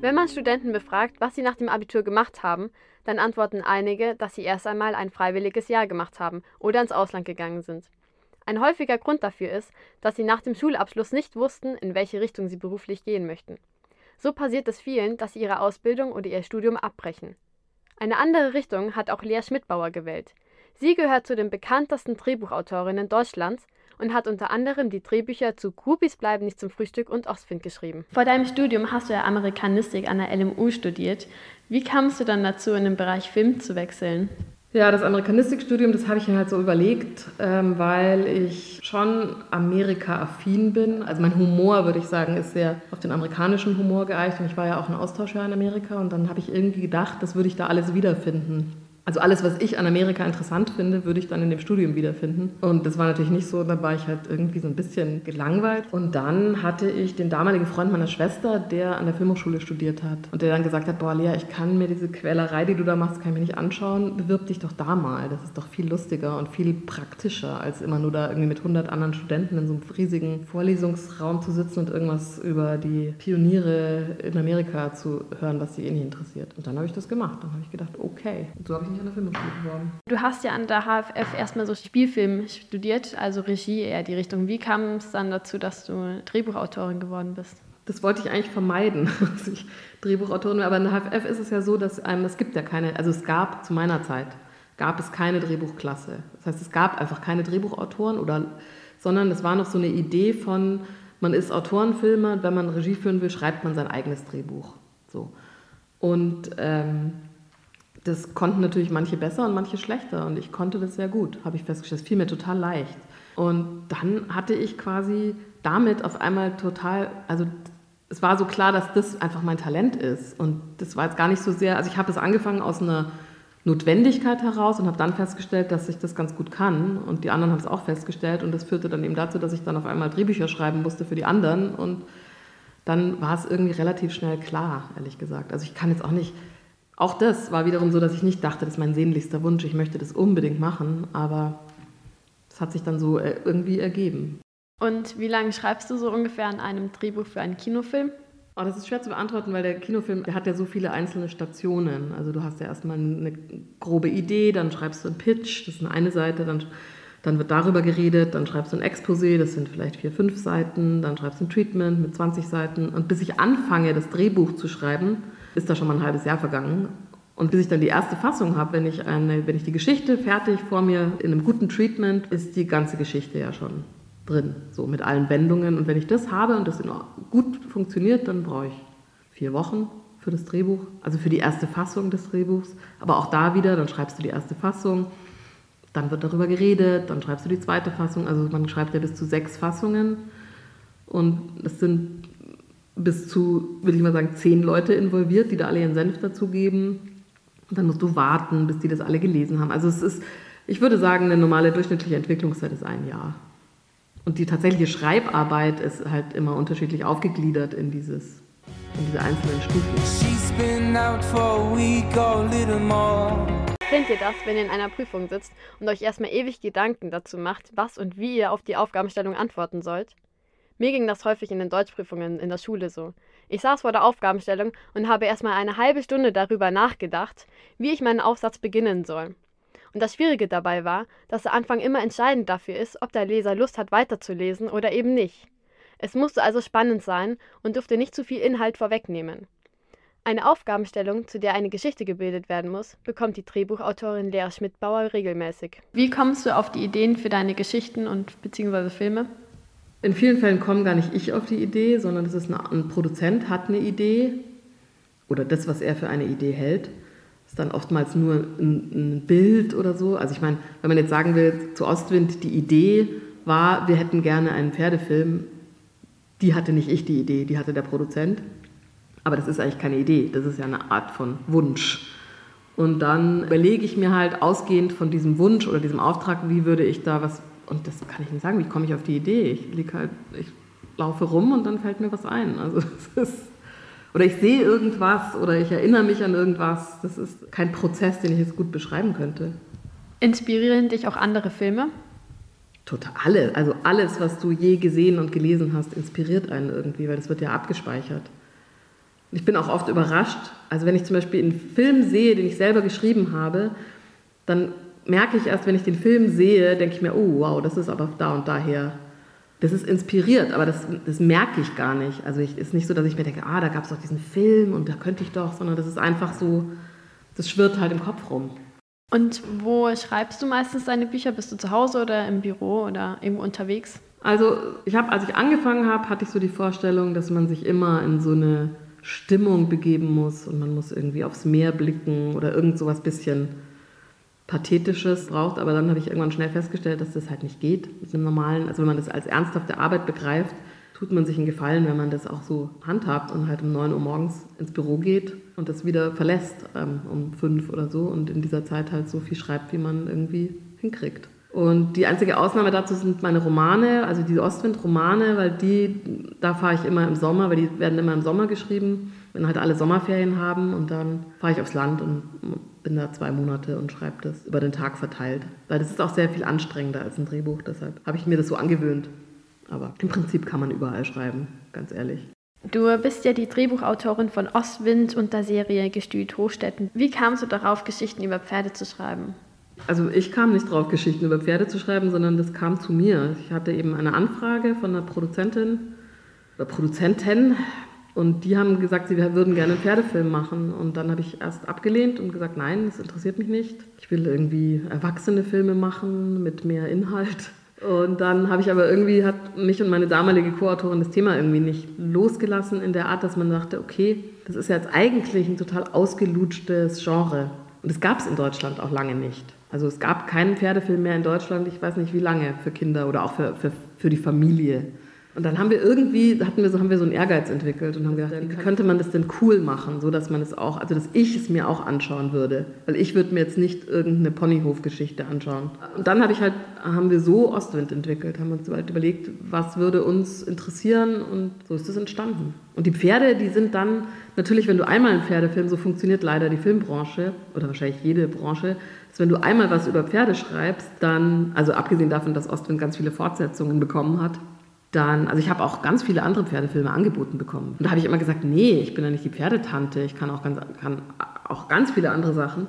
Wenn man Studenten befragt, was sie nach dem Abitur gemacht haben, dann antworten einige, dass sie erst einmal ein freiwilliges Jahr gemacht haben oder ins Ausland gegangen sind. Ein häufiger Grund dafür ist, dass sie nach dem Schulabschluss nicht wussten, in welche Richtung sie beruflich gehen möchten. So passiert es vielen, dass sie ihre Ausbildung oder ihr Studium abbrechen. Eine andere Richtung hat auch Lea Schmidbauer gewählt. Sie gehört zu den bekanntesten Drehbuchautorinnen Deutschlands und hat unter anderem die Drehbücher zu Groupies bleiben nicht zum Frühstück und Ostwind geschrieben. Vor deinem Studium hast du ja Amerikanistik an der LMU studiert. Wie kamst du dann dazu, in den Bereich Film zu wechseln? Ja, das Amerikanistikstudium, das habe ich mir halt so überlegt, ähm, weil ich schon Amerika-affin bin. Also mein Humor, würde ich sagen, ist sehr auf den amerikanischen Humor geeicht. Und ich war ja auch ein Austauschjahr in Amerika und dann habe ich irgendwie gedacht, das würde ich da alles wiederfinden. Also alles, was ich an Amerika interessant finde, würde ich dann in dem Studium wiederfinden. Und das war natürlich nicht so, da war ich halt irgendwie so ein bisschen gelangweilt. Und dann hatte ich den damaligen Freund meiner Schwester, der an der Filmhochschule studiert hat. Und der dann gesagt hat, boah Lea, ich kann mir diese Quälerei, die du da machst, kann ich mir nicht anschauen. Bewirb dich doch da mal. Das ist doch viel lustiger und viel praktischer, als immer nur da irgendwie mit 100 anderen Studenten in so einem riesigen Vorlesungsraum zu sitzen und irgendwas über die Pioniere in Amerika zu hören, was sie eh nicht interessiert. Und dann habe ich das gemacht. Dann habe ich gedacht, okay. Und so habe ich mich an der Filmhochschule beworben. Du hast ja an der HFF erstmal so Spielfilm studiert, also Regie eher die Richtung. Wie kam es dann dazu, dass du Drehbuchautorin geworden bist? Das wollte ich eigentlich vermeiden, dass ich Drehbuchautorin bin. Aber in der HFF ist es ja so, dass einem, es gibt ja keine, also es gab zu meiner Zeit, gab es keine Drehbuchklasse. Das heißt, es gab einfach keine Drehbuchautoren, oder, sondern es war noch so eine Idee von, man ist Autorenfilmer, wenn man Regie führen will, schreibt man sein eigenes Drehbuch. So. Und ähm, das konnten natürlich manche besser und manche schlechter. Und ich konnte das sehr gut, habe ich festgestellt. Es fiel mir total leicht. Und dann hatte ich quasi damit auf einmal total, also es war so klar, dass das einfach mein Talent ist. Und das war jetzt gar nicht so sehr, also ich habe das angefangen aus einer Notwendigkeit heraus und habe dann festgestellt, dass ich das ganz gut kann. Und die anderen haben es auch festgestellt. Und das führte dann eben dazu, dass ich dann auf einmal Drehbücher schreiben musste für die anderen. Und dann war es irgendwie relativ schnell klar, ehrlich gesagt. Also ich kann jetzt auch nicht auch das war wiederum so, dass ich nicht dachte, das ist mein sehnlichster Wunsch, ich möchte das unbedingt machen, aber es hat sich dann so äh, irgendwie ergeben. Und wie lange schreibst du so ungefähr an einem Drehbuch für einen Kinofilm? Oh, das ist schwer zu beantworten, weil der Kinofilm, der hat ja so viele einzelne Stationen. Also du hast ja erstmal eine grobe Idee, dann schreibst du einen Pitch, das ist eine Seite, dann, dann wird darüber geredet, dann schreibst du ein Exposé, das sind vielleicht vier, fünf Seiten, dann schreibst du ein Treatment mit 20 Seiten. Und bis ich anfange, das Drehbuch zu schreiben, ist da schon mal ein halbes Jahr vergangen. Und bis ich dann die erste Fassung habe, wenn ich, eine, wenn ich die Geschichte fertig vor mir in einem guten Treatment, ist die ganze Geschichte ja schon drin, so mit allen Wendungen. Und wenn ich das habe und das gut funktioniert, dann brauche ich vier Wochen für das Drehbuch, also für die erste Fassung des Drehbuchs. Aber auch da wieder, dann schreibst du die erste Fassung, dann wird darüber geredet, dann schreibst du die zweite Fassung. Also man schreibt ja bis zu sechs Fassungen. Und das sind bis zu, will ich mal sagen, zehn Leute involviert, die da alle ihren Senf dazugeben. Und dann musst du warten, bis die das alle gelesen haben. Also es ist, ich würde sagen, eine normale durchschnittliche Entwicklungszeit ist ein Jahr. Und die tatsächliche Schreibarbeit ist halt immer unterschiedlich aufgegliedert in, dieses, in diese einzelnen Stufen. Kennt ihr das, wenn ihr in einer Prüfung sitzt und euch erstmal ewig Gedanken dazu macht, was und wie ihr auf die Aufgabenstellung antworten sollt? Mir ging das häufig in den Deutschprüfungen in der Schule so. Ich saß vor der Aufgabenstellung und habe erstmal eine halbe Stunde darüber nachgedacht, wie ich meinen Aufsatz beginnen soll. Und das Schwierige dabei war, dass der Anfang immer entscheidend dafür ist, ob der Leser Lust hat weiterzulesen oder eben nicht. Es musste also spannend sein und durfte nicht zu viel Inhalt vorwegnehmen. Eine Aufgabenstellung, zu der eine Geschichte gebildet werden muss, bekommt die Drehbuchautorin Lea Schmidbauer regelmäßig. Wie kommst du auf die Ideen für deine Geschichten und beziehungsweise Filme? In vielen Fällen komme gar nicht ich auf die Idee, sondern es ist eine, ein Produzent hat eine Idee oder das, was er für eine Idee hält, ist dann oftmals nur ein, ein Bild oder so. Also ich meine, wenn man jetzt sagen will, zu Ostwind die Idee war, wir hätten gerne einen Pferdefilm, die hatte nicht ich die Idee, die hatte der Produzent. Aber das ist eigentlich keine Idee, das ist ja eine Art von Wunsch. Und dann überlege ich mir halt ausgehend von diesem Wunsch oder diesem Auftrag, wie würde ich da was und das kann ich nicht sagen, wie komme ich auf die Idee? Ich lieg halt, ich laufe rum und dann fällt mir was ein. Also das ist, oder ich sehe irgendwas oder ich erinnere mich an irgendwas. Das ist kein Prozess, den ich jetzt gut beschreiben könnte. Inspirieren dich auch andere Filme? Total. Alle, also alles, was du je gesehen und gelesen hast, inspiriert einen irgendwie, weil das wird ja abgespeichert. Ich bin auch oft überrascht. Also wenn ich zum Beispiel einen Film sehe, den ich selber geschrieben habe, dann merke ich erst, wenn ich den Film sehe, denke ich mir, oh wow, das ist aber da und daher. Das ist inspiriert, aber das, das merke ich gar nicht. Also es ist nicht so, dass ich mir denke, ah, da gab es doch diesen Film und da könnte ich doch, sondern das ist einfach so, das schwirrt halt im Kopf rum. Und wo schreibst du meistens deine Bücher? Bist du zu Hause oder im Büro oder irgendwo unterwegs? Also ich habe, als ich angefangen habe, hatte ich so die Vorstellung, dass man sich immer in so eine Stimmung begeben muss und man muss irgendwie aufs Meer blicken oder irgend sowas bisschen Pathetisches braucht. Aber dann habe ich irgendwann schnell festgestellt, dass das halt nicht geht mit einem normalen, also wenn man das als ernsthafte Arbeit begreift, tut man sich einen Gefallen, wenn man das auch so handhabt und halt um 9 Uhr morgens ins Büro geht und das wieder verlässt ähm, um 5 oder so und in dieser Zeit halt so viel schreibt, wie man irgendwie hinkriegt. Und die einzige Ausnahme dazu sind meine Romane, also die Ostwind-Romane, weil die, da fahre ich immer im Sommer, weil die werden immer im Sommer geschrieben, wenn halt alle Sommerferien haben und dann fahre ich aufs Land und bin da zwei Monate und schreibe das über den Tag verteilt. Weil das ist auch sehr viel anstrengender als ein Drehbuch, deshalb habe ich mir das so angewöhnt. Aber im Prinzip kann man überall schreiben, ganz ehrlich. Du bist ja die Drehbuchautorin von Ostwind und der Serie Gestüt Hochstetten. Wie kamst du darauf, Geschichten über Pferde zu schreiben? Also ich kam nicht drauf, Geschichten über Pferde zu schreiben, sondern das kam zu mir. Ich hatte eben eine Anfrage von einer Produzentin oder Produzentin und die haben gesagt, sie würden gerne einen Pferdefilm machen. Und dann habe ich erst abgelehnt und gesagt, nein, das interessiert mich nicht. Ich will irgendwie erwachsene Filme machen mit mehr Inhalt. Und dann habe ich aber irgendwie, hat mich und meine damalige Co-Autorin das Thema irgendwie nicht losgelassen in der Art, dass man dachte, okay, das ist jetzt eigentlich ein total ausgelutschtes Genre. Und das gab es in Deutschland auch lange nicht. Also es gab keinen Pferdefilm mehr in Deutschland, ich weiß nicht wie lange, für Kinder oder auch für, für, für die Familie. Und dann haben wir irgendwie, hatten wir so, haben wir so einen Ehrgeiz entwickelt und haben gedacht, wie könnte man das denn cool machen, so dass man es auch, also dass ich es mir auch anschauen würde. Weil ich würde mir jetzt nicht irgendeine Ponyhof-Geschichte anschauen. Und dann habe ich halt, haben wir so Ostwind entwickelt, haben uns halt überlegt, was würde uns interessieren und so ist es entstanden. Und die Pferde, die sind dann, natürlich, wenn du einmal einen Pferdefilm, so funktioniert leider die Filmbranche oder wahrscheinlich jede Branche, dass wenn du einmal was über Pferde schreibst, dann, also abgesehen davon, dass Ostwind ganz viele Fortsetzungen bekommen hat, dann, also ich habe auch ganz viele andere Pferdefilme angeboten bekommen. Und da habe ich immer gesagt, nee, ich bin ja nicht die Pferdetante, ich kann auch ganz, kann auch ganz viele andere Sachen.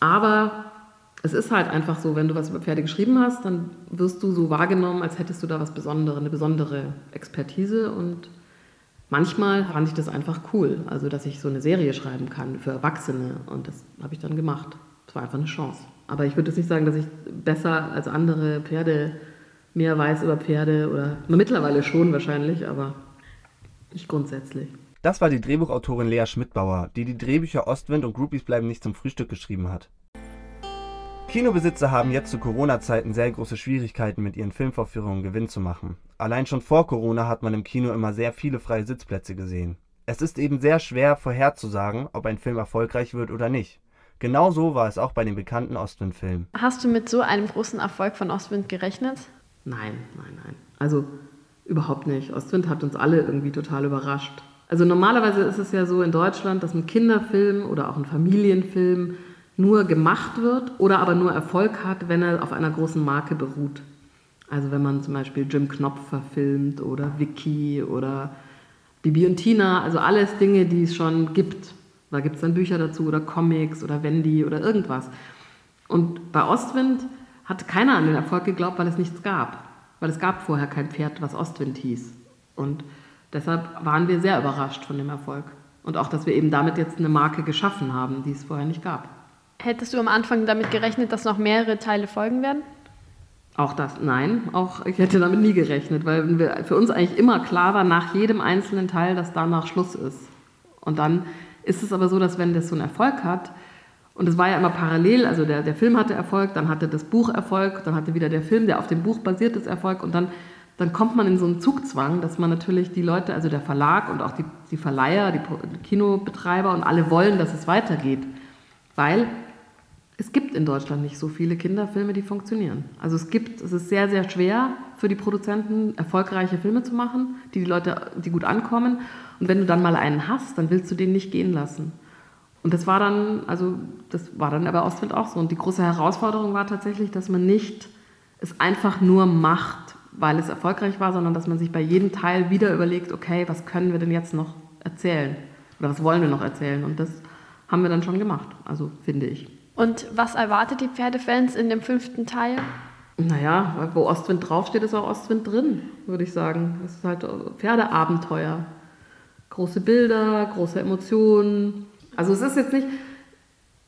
Aber es ist halt einfach so, wenn du was über Pferde geschrieben hast, dann wirst du so wahrgenommen, als hättest du da was Besonderes, eine besondere Expertise. Und manchmal fand ich das einfach cool, also dass ich so eine Serie schreiben kann für Erwachsene. Und das habe ich dann gemacht. Es war einfach eine Chance. Aber ich würde jetzt nicht sagen, dass ich besser als andere Pferde mehr weiß über Pferde oder mittlerweile schon wahrscheinlich, aber nicht grundsätzlich. Das war die Drehbuchautorin Lea Schmidbauer, die die Drehbücher Ostwind und Groupies bleiben nicht zum Frühstück geschrieben hat. Kinobesitzer haben jetzt zu Corona-Zeiten sehr große Schwierigkeiten, mit ihren Filmvorführungen Gewinn zu machen. Allein schon vor Corona hat man im Kino immer sehr viele freie Sitzplätze gesehen. Es ist eben sehr schwer vorherzusagen, ob ein Film erfolgreich wird oder nicht. Genauso war es auch bei dem bekannten Ostwind-Film. Hast du mit so einem großen Erfolg von Ostwind gerechnet? Nein, nein, nein. Also überhaupt nicht. Ostwind hat uns alle irgendwie total überrascht. Also normalerweise ist es ja so in Deutschland, dass ein Kinderfilm oder auch ein Familienfilm nur gemacht wird oder aber nur Erfolg hat, wenn er auf einer großen Marke beruht. Also wenn man zum Beispiel Jim Knopf verfilmt oder Vicky oder Bibi und Tina, also alles Dinge, die es schon gibt. Da gibt es dann Bücher dazu oder Comics oder Wendy oder irgendwas. Und bei Ostwind hat keiner an den Erfolg geglaubt, weil es nichts gab. Weil es gab vorher kein Pferd, was Ostwind hieß. Und deshalb waren wir sehr überrascht von dem Erfolg. Und auch, dass wir eben damit jetzt eine Marke geschaffen haben, die es vorher nicht gab. Hättest du am Anfang damit gerechnet, dass noch mehrere Teile folgen werden? Auch das, nein, auch ich hätte damit nie gerechnet, weil wir, für uns eigentlich immer klar war, nach jedem einzelnen Teil, dass danach Schluss ist. Und dann ist es aber so, dass wenn das so einen Erfolg hat, und es war ja immer parallel, also der, der Film hatte Erfolg, dann hatte das Buch Erfolg, dann hatte wieder der Film, der auf dem Buch basiert ist, Erfolg und dann, dann kommt man in so einen Zugzwang, dass man natürlich die Leute, also der Verlag und auch die, die Verleiher, die Kinobetreiber und alle wollen, dass es weitergeht. Weil es gibt in Deutschland nicht so viele Kinderfilme, die funktionieren. Also es gibt, es ist sehr, sehr schwer für die Produzenten, erfolgreiche Filme zu machen, die die Leute, die gut ankommen. Und wenn du dann mal einen hast, dann willst du den nicht gehen lassen. Und das war dann, also das war dann aber Ostwind auch so. Und die große Herausforderung war tatsächlich, dass man nicht es einfach nur macht, weil es erfolgreich war, sondern dass man sich bei jedem Teil wieder überlegt, okay, was können wir denn jetzt noch erzählen? Oder was wollen wir noch erzählen? Und das haben wir dann schon gemacht, also finde ich. Und was erwartet die Pferdefans in dem fünften Teil? Naja, wo Ostwind draufsteht, ist auch Ostwind drin, würde ich sagen. Es ist halt Pferdeabenteuer. Große Bilder, große Emotionen. Also es ist jetzt nicht,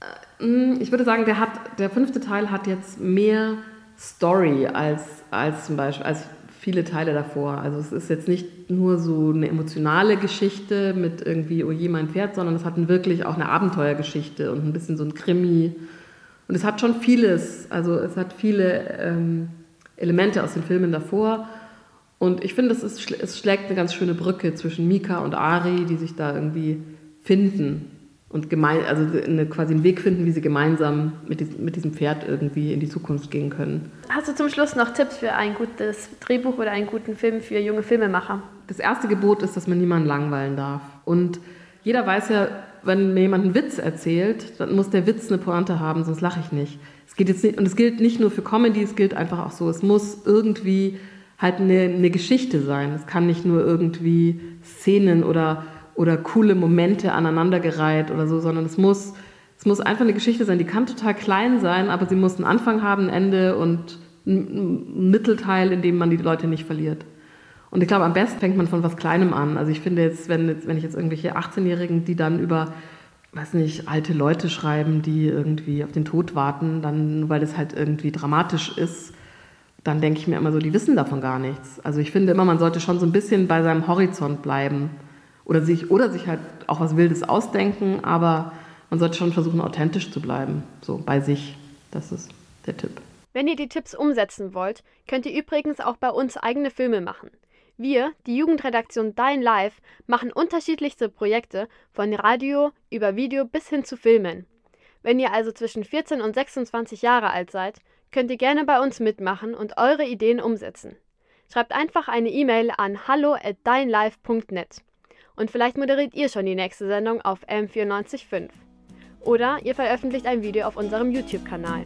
äh, hm, ich würde sagen, der, hat, der fünfte Teil hat jetzt mehr Story als, als zum Beispiel als viele Teile davor. Also es ist jetzt nicht nur so eine emotionale Geschichte mit irgendwie, oh je, mein Pferd, sondern es hat wirklich auch eine Abenteuergeschichte und ein bisschen so ein Krimi. Und es hat schon vieles, also es hat viele ähm, Elemente aus den Filmen davor. Und ich finde, es, ist, es schlägt eine ganz schöne Brücke zwischen Mika und Ari, die sich da irgendwie finden und gemein, also eine, quasi einen Weg finden, wie sie gemeinsam mit diesem, mit diesem Pferd irgendwie in die Zukunft gehen können. Hast du zum Schluss noch Tipps für ein gutes Drehbuch oder einen guten Film für junge Filmemacher? Das erste Gebot ist, dass man niemanden langweilen darf. Und jeder weiß ja, wenn mir jemand einen Witz erzählt, dann muss der Witz eine Pointe haben, sonst lache ich nicht. Es geht jetzt nicht, und es gilt nicht nur für Comedy, es gilt einfach auch so. Es muss irgendwie halt eine, eine Geschichte sein. Es kann nicht nur irgendwie Szenen oder oder coole Momente aneinandergereiht oder so, sondern es muss, es muss einfach eine Geschichte sein. Die kann total klein sein, aber sie muss einen Anfang haben, ein Ende und einen Mittelteil, in dem man die Leute nicht verliert. Und ich glaube, am besten fängt man von was Kleinem an. Also ich finde jetzt, wenn, jetzt, wenn ich jetzt irgendwelche 18-Jährigen, die dann über, weiß nicht, alte Leute schreiben, die irgendwie auf den Tod warten, dann, weil das halt irgendwie dramatisch ist, dann denke ich mir immer so, die wissen davon gar nichts. Also ich finde immer, man sollte schon so ein bisschen bei seinem Horizont bleiben. Oder sich, oder sich halt auch was Wildes ausdenken, aber man sollte schon versuchen, authentisch zu bleiben, so bei sich. Das ist der Tipp. Wenn ihr die Tipps umsetzen wollt, könnt ihr übrigens auch bei uns eigene Filme machen. Wir, die Jugendredaktion Dein Live, machen unterschiedlichste Projekte von Radio über Video bis hin zu Filmen. Wenn ihr also zwischen 14 und 26 Jahre alt seid, könnt ihr gerne bei uns mitmachen und eure Ideen umsetzen. Schreibt einfach eine E-Mail an hallo@deinlive.net und vielleicht moderiert ihr schon die nächste Sendung auf M945. Oder ihr veröffentlicht ein Video auf unserem YouTube-Kanal.